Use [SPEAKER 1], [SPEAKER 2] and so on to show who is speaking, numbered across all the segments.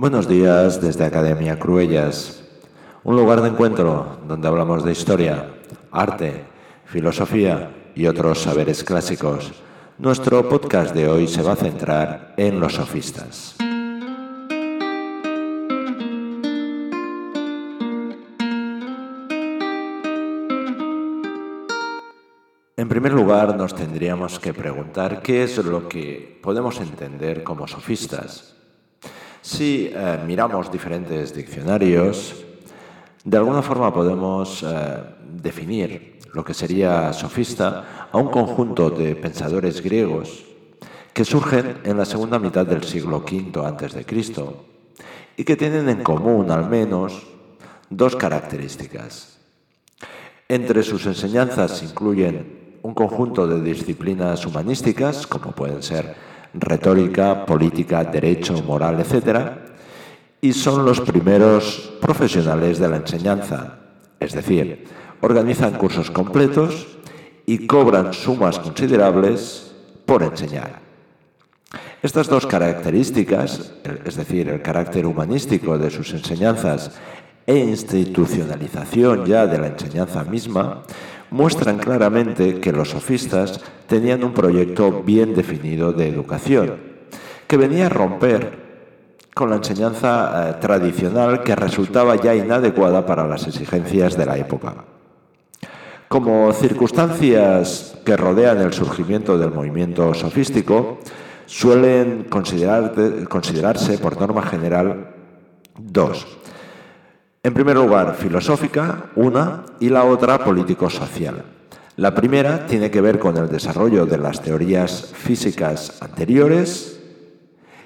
[SPEAKER 1] Buenos días desde Academia Cruellas, un lugar de encuentro donde hablamos de historia, arte, filosofía y otros saberes clásicos. Nuestro podcast de hoy se va a centrar en los sofistas. En primer lugar, nos tendríamos que preguntar qué es lo que podemos entender como sofistas. Si eh, miramos diferentes diccionarios, de alguna forma podemos eh, definir lo que sería sofista a un conjunto de pensadores griegos que surgen en la segunda mitad del siglo V a.C. y que tienen en común al menos dos características. Entre sus enseñanzas incluyen un conjunto de disciplinas humanísticas, como pueden ser retórica, política, derecho, moral, etc. Y son los primeros profesionales de la enseñanza, es decir, organizan cursos completos y cobran sumas considerables por enseñar. Estas dos características, es decir, el carácter humanístico de sus enseñanzas e institucionalización ya de la enseñanza misma, muestran claramente que los sofistas tenían un proyecto bien definido de educación, que venía a romper con la enseñanza eh, tradicional que resultaba ya inadecuada para las exigencias de la época. Como circunstancias que rodean el surgimiento del movimiento sofístico, suelen considerarse por norma general dos. En primer lugar, filosófica, una, y la otra político-social. La primera tiene que ver con el desarrollo de las teorías físicas anteriores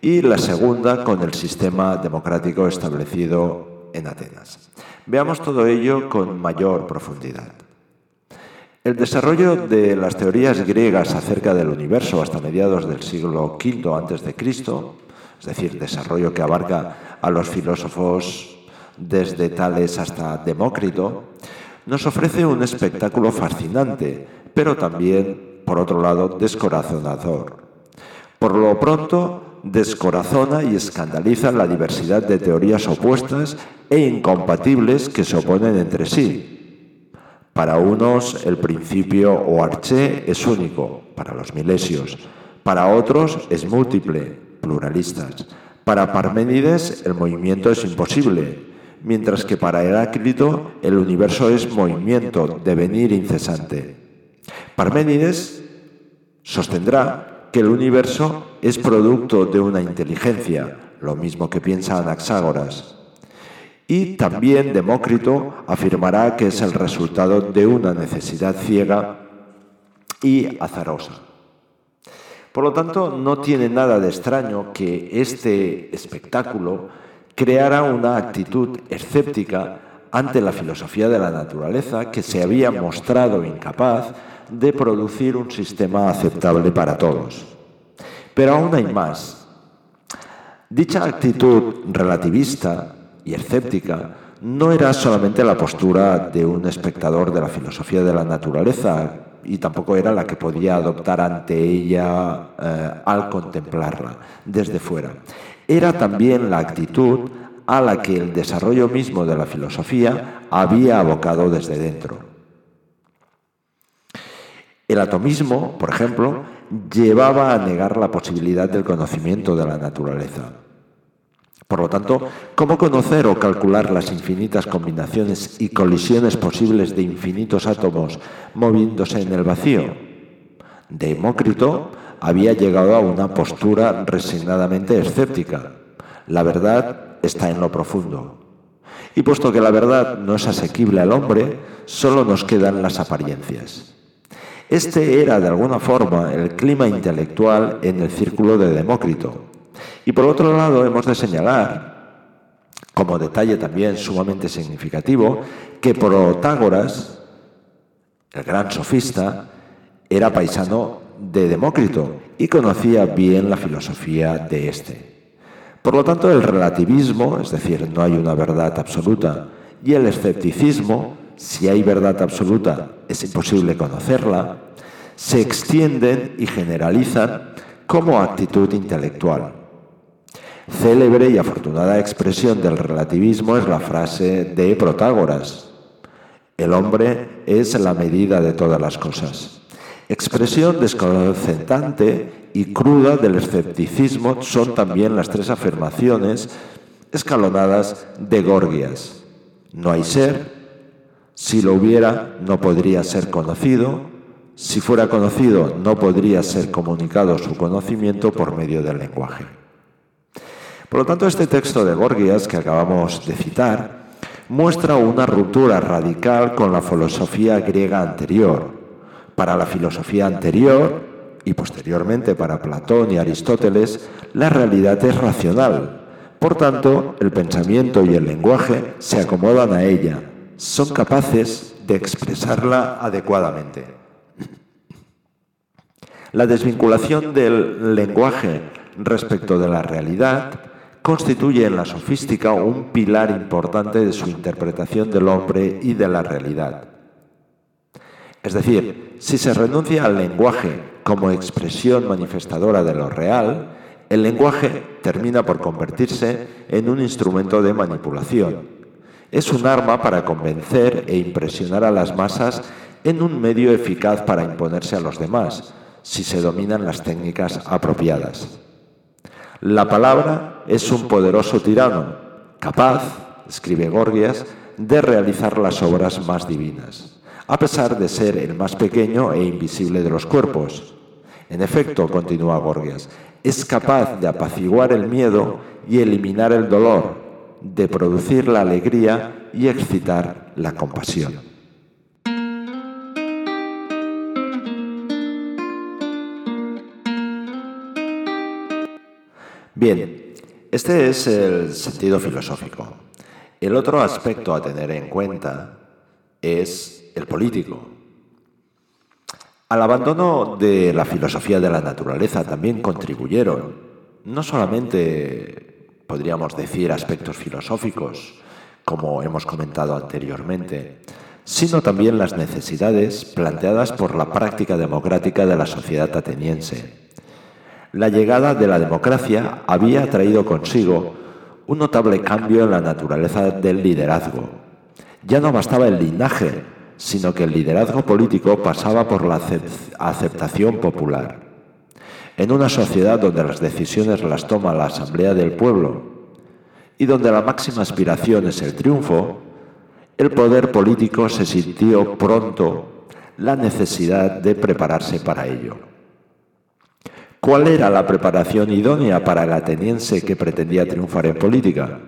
[SPEAKER 1] y la segunda con el sistema democrático establecido en Atenas. Veamos todo ello con mayor profundidad. El desarrollo de las teorías griegas acerca del universo hasta mediados del siglo V a.C., es decir, desarrollo que abarca a los filósofos desde Tales hasta Demócrito, nos ofrece un espectáculo fascinante, pero también, por otro lado, descorazonador. Por lo pronto, descorazona y escandaliza la diversidad de teorías opuestas e incompatibles que se oponen entre sí. Para unos, el principio o arché es único, para los milesios. Para otros, es múltiple, pluralistas. Para Parménides, el movimiento es imposible, mientras que para Heráclito el universo es movimiento, devenir incesante. Parménides sostendrá que el universo es producto de una inteligencia, lo mismo que piensa Anaxágoras. Y también Demócrito afirmará que es el resultado de una necesidad ciega y azarosa. Por lo tanto, no tiene nada de extraño que este espectáculo creara una actitud escéptica ante la filosofía de la naturaleza que se había mostrado incapaz de producir un sistema aceptable para todos. Pero aún hay más. Dicha actitud relativista y escéptica no era solamente la postura de un espectador de la filosofía de la naturaleza y tampoco era la que podía adoptar ante ella eh, al contemplarla desde fuera era también la actitud a la que el desarrollo mismo de la filosofía había abocado desde dentro. El atomismo, por ejemplo, llevaba a negar la posibilidad del conocimiento de la naturaleza. Por lo tanto, ¿cómo conocer o calcular las infinitas combinaciones y colisiones posibles de infinitos átomos moviéndose en el vacío? Demócrito había llegado a una postura resignadamente escéptica. La verdad está en lo profundo. Y puesto que la verdad no es asequible al hombre, solo nos quedan las apariencias. Este era, de alguna forma, el clima intelectual en el círculo de Demócrito. Y por otro lado, hemos de señalar, como detalle también sumamente significativo, que Protágoras, el gran sofista, era paisano de Demócrito y conocía bien la filosofía de éste. Por lo tanto, el relativismo, es decir, no hay una verdad absoluta, y el escepticismo, si hay verdad absoluta, es imposible conocerla, se extienden y generalizan como actitud intelectual. Célebre y afortunada expresión del relativismo es la frase de Protágoras. El hombre es la medida de todas las cosas. Expresión desconcertante y cruda del escepticismo son también las tres afirmaciones escalonadas de Gorgias. No hay ser, si lo hubiera no podría ser conocido, si fuera conocido no podría ser comunicado su conocimiento por medio del lenguaje. Por lo tanto, este texto de Gorgias que acabamos de citar muestra una ruptura radical con la filosofía griega anterior. Para la filosofía anterior, y posteriormente para Platón y Aristóteles, la realidad es racional, por tanto, el pensamiento y el lenguaje se acomodan a ella, son capaces de expresarla adecuadamente. La desvinculación del lenguaje respecto de la realidad constituye en la sofística un pilar importante de su interpretación del hombre y de la realidad. Es decir, si se renuncia al lenguaje como expresión manifestadora de lo real, el lenguaje termina por convertirse en un instrumento de manipulación. Es un arma para convencer e impresionar a las masas en un medio eficaz para imponerse a los demás, si se dominan las técnicas apropiadas. La palabra es un poderoso tirano, capaz, escribe Gorgias, de realizar las obras más divinas, a pesar de ser el más pequeño e invisible de los cuerpos. En efecto, continúa Gorgias, es capaz de apaciguar el miedo y eliminar el dolor, de producir la alegría y excitar la compasión. Bien, este es el sentido filosófico. El otro aspecto a tener en cuenta es el político. Al abandono de la filosofía de la naturaleza también contribuyeron no solamente, podríamos decir, aspectos filosóficos, como hemos comentado anteriormente, sino también las necesidades planteadas por la práctica democrática de la sociedad ateniense. La llegada de la democracia había traído consigo un notable cambio en la naturaleza del liderazgo. Ya no bastaba el linaje sino que el liderazgo político pasaba por la aceptación popular. En una sociedad donde las decisiones las toma la Asamblea del Pueblo y donde la máxima aspiración es el triunfo, el poder político se sintió pronto la necesidad de prepararse para ello. ¿Cuál era la preparación idónea para el ateniense que pretendía triunfar en política?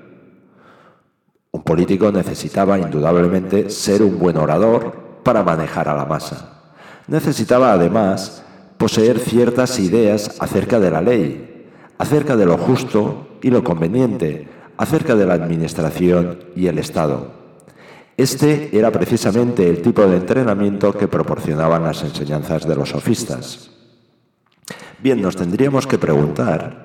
[SPEAKER 1] Un político necesitaba indudablemente ser un buen orador para manejar a la masa. Necesitaba además poseer ciertas ideas acerca de la ley, acerca de lo justo y lo conveniente, acerca de la administración y el Estado. Este era precisamente el tipo de entrenamiento que proporcionaban las enseñanzas de los sofistas. Bien, nos tendríamos que preguntar,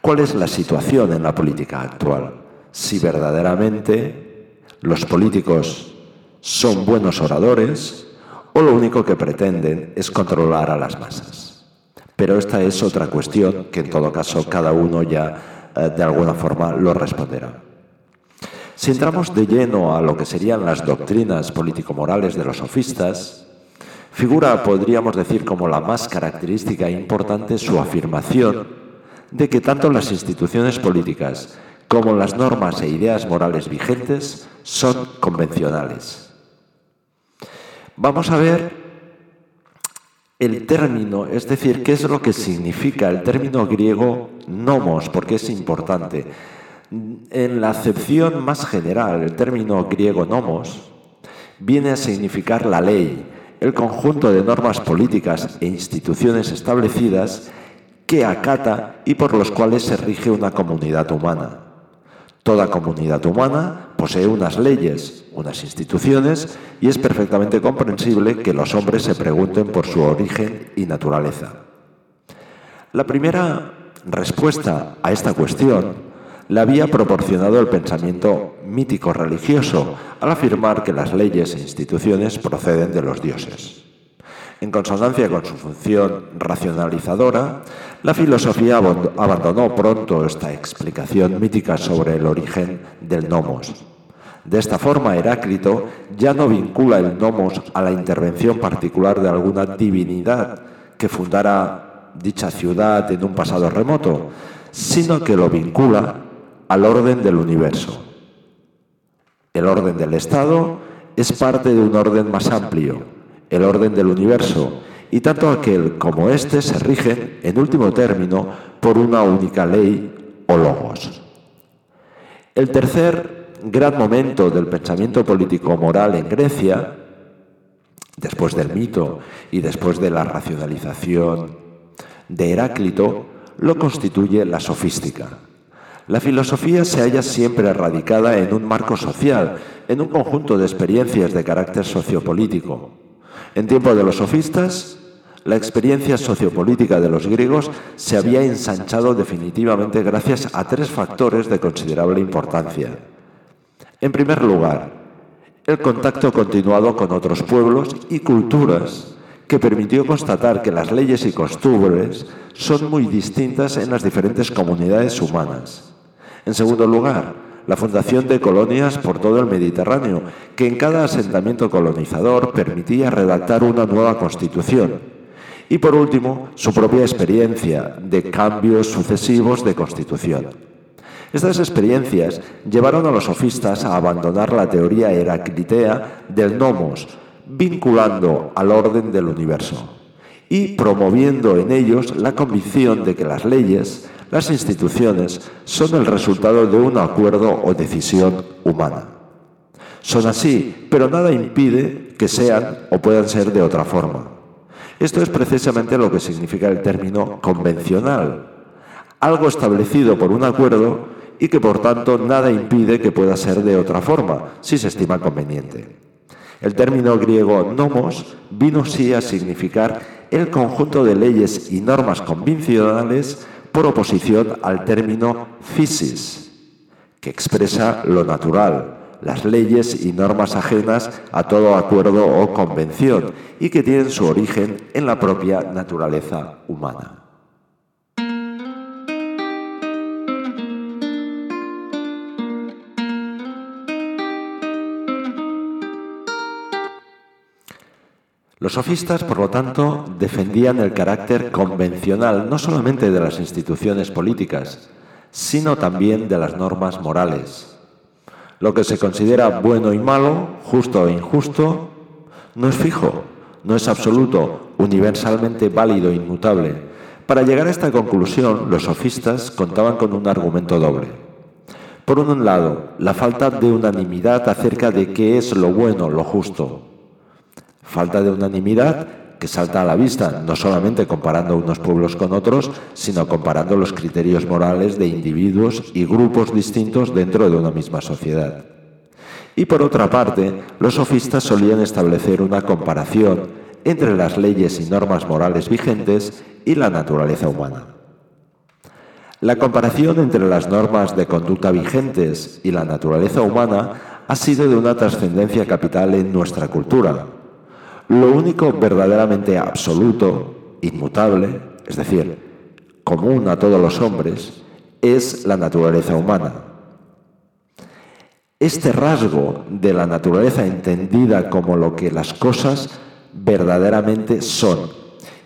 [SPEAKER 1] ¿cuál es la situación en la política actual? Si verdaderamente los políticos son buenos oradores o lo único que pretenden es controlar a las masas. Pero esta es otra cuestión que en todo caso cada uno ya eh, de alguna forma lo responderá. Si entramos de lleno a lo que serían las doctrinas político-morales de los sofistas, figura, podríamos decir, como la más característica e importante su afirmación de que tanto las instituciones políticas como las normas e ideas morales vigentes son convencionales. Vamos a ver el término, es decir, qué es lo que significa el término griego nomos, porque es importante. En la acepción más general, el término griego nomos viene a significar la ley, el conjunto de normas políticas e instituciones establecidas que acata y por los cuales se rige una comunidad humana. Toda comunidad humana posee unas leyes, unas instituciones, y es perfectamente comprensible que los hombres se pregunten por su origen y naturaleza. La primera respuesta a esta cuestión la había proporcionado el pensamiento mítico religioso al afirmar que las leyes e instituciones proceden de los dioses. En consonancia con su función racionalizadora, la filosofía abandonó pronto esta explicación mítica sobre el origen del nomos. De esta forma, Heráclito ya no vincula el nomos a la intervención particular de alguna divinidad que fundara dicha ciudad en un pasado remoto, sino que lo vincula al orden del universo. El orden del Estado es parte de un orden más amplio, el orden del universo, y tanto aquel como éste se rigen, en último término, por una única ley o logos. El tercer gran momento del pensamiento político-moral en Grecia, después del mito y después de la racionalización de Heráclito, lo constituye la sofística. La filosofía se halla siempre radicada en un marco social, en un conjunto de experiencias de carácter sociopolítico. En tiempo de los sofistas, la experiencia sociopolítica de los griegos se había ensanchado definitivamente gracias a tres factores de considerable importancia. En primer lugar, el contacto continuado con otros pueblos y culturas que permitió constatar que las leyes y costumbres son muy distintas en las diferentes comunidades humanas. En segundo lugar, la fundación de colonias por todo el Mediterráneo, que en cada asentamiento colonizador permitía redactar una nueva constitución. Y por último, su propia experiencia de cambios sucesivos de constitución. Estas experiencias llevaron a los sofistas a abandonar la teoría heraclitea del nomos, vinculando al orden del universo y promoviendo en ellos la convicción de que las leyes, las instituciones, son el resultado de un acuerdo o decisión humana. Son así, pero nada impide que sean o puedan ser de otra forma. Esto es precisamente lo que significa el término convencional, algo establecido por un acuerdo y que por tanto nada impide que pueda ser de otra forma, si se estima conveniente. El término griego nomos vino sí a significar el conjunto de leyes y normas convencionales por oposición al término physis, que expresa lo natural, las leyes y normas ajenas a todo acuerdo o convención y que tienen su origen en la propia naturaleza humana. Los sofistas, por lo tanto, defendían el carácter convencional no solamente de las instituciones políticas, sino también de las normas morales. Lo que se considera bueno y malo, justo o injusto, no es fijo, no es absoluto, universalmente válido e inmutable. Para llegar a esta conclusión, los sofistas contaban con un argumento doble. Por un lado, la falta de unanimidad acerca de qué es lo bueno, lo justo, Falta de unanimidad que salta a la vista, no solamente comparando unos pueblos con otros, sino comparando los criterios morales de individuos y grupos distintos dentro de una misma sociedad. Y por otra parte, los sofistas solían establecer una comparación entre las leyes y normas morales vigentes y la naturaleza humana. La comparación entre las normas de conducta vigentes y la naturaleza humana ha sido de una trascendencia capital en nuestra cultura, lo único verdaderamente absoluto, inmutable, es decir, común a todos los hombres, es la naturaleza humana. Este rasgo de la naturaleza entendida como lo que las cosas verdaderamente son,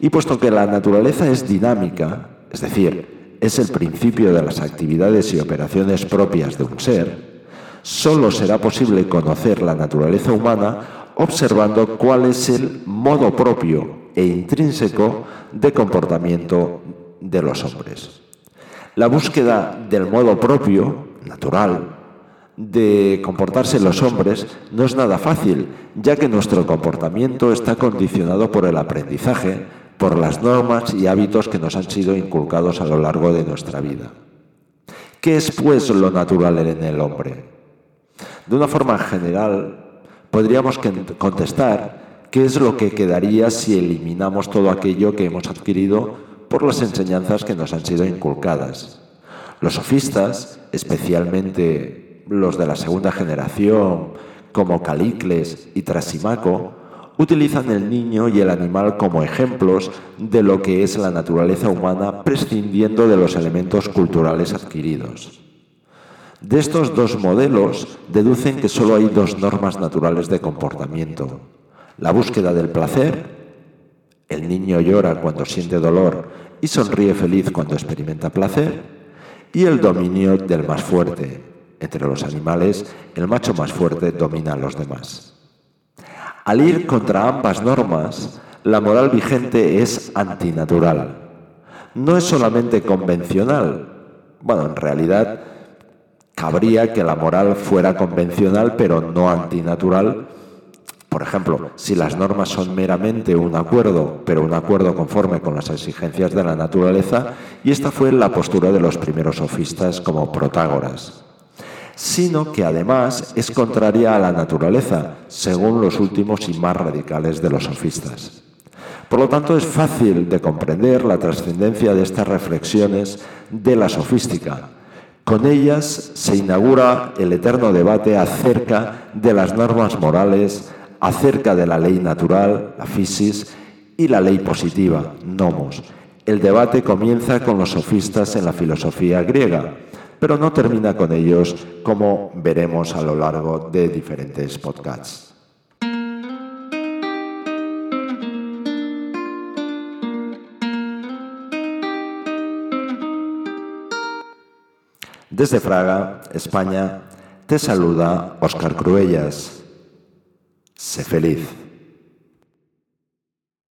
[SPEAKER 1] y puesto que la naturaleza es dinámica, es decir, es el principio de las actividades y operaciones propias de un ser, solo será posible conocer la naturaleza humana observando cuál es el modo propio e intrínseco de comportamiento de los hombres. La búsqueda del modo propio, natural, de comportarse los hombres no es nada fácil, ya que nuestro comportamiento está condicionado por el aprendizaje, por las normas y hábitos que nos han sido inculcados a lo largo de nuestra vida. ¿Qué es pues lo natural en el hombre? De una forma general, podríamos contestar qué es lo que quedaría si eliminamos todo aquello que hemos adquirido por las enseñanzas que nos han sido inculcadas. Los sofistas, especialmente los de la segunda generación, como Calicles y Trasimaco, utilizan el niño y el animal como ejemplos de lo que es la naturaleza humana prescindiendo de los elementos culturales adquiridos. De estos dos modelos deducen que solo hay dos normas naturales de comportamiento. La búsqueda del placer, el niño llora cuando siente dolor y sonríe feliz cuando experimenta placer, y el dominio del más fuerte. Entre los animales, el macho más fuerte domina a los demás. Al ir contra ambas normas, la moral vigente es antinatural. No es solamente convencional. Bueno, en realidad cabría que la moral fuera convencional pero no antinatural. Por ejemplo, si las normas son meramente un acuerdo, pero un acuerdo conforme con las exigencias de la naturaleza, y esta fue la postura de los primeros sofistas como Protágoras sino que además es contraria a la naturaleza, según los últimos y más radicales de los sofistas. Por lo tanto, es fácil de comprender la trascendencia de estas reflexiones de la sofística. Con ellas se inaugura el eterno debate acerca de las normas morales, acerca de la ley natural, la physis, y la ley positiva, nomos. El debate comienza con los sofistas en la filosofía griega pero no termina con ellos, como veremos a lo largo de diferentes podcasts. Desde Fraga, España, te saluda Óscar Cruellas. Sé feliz.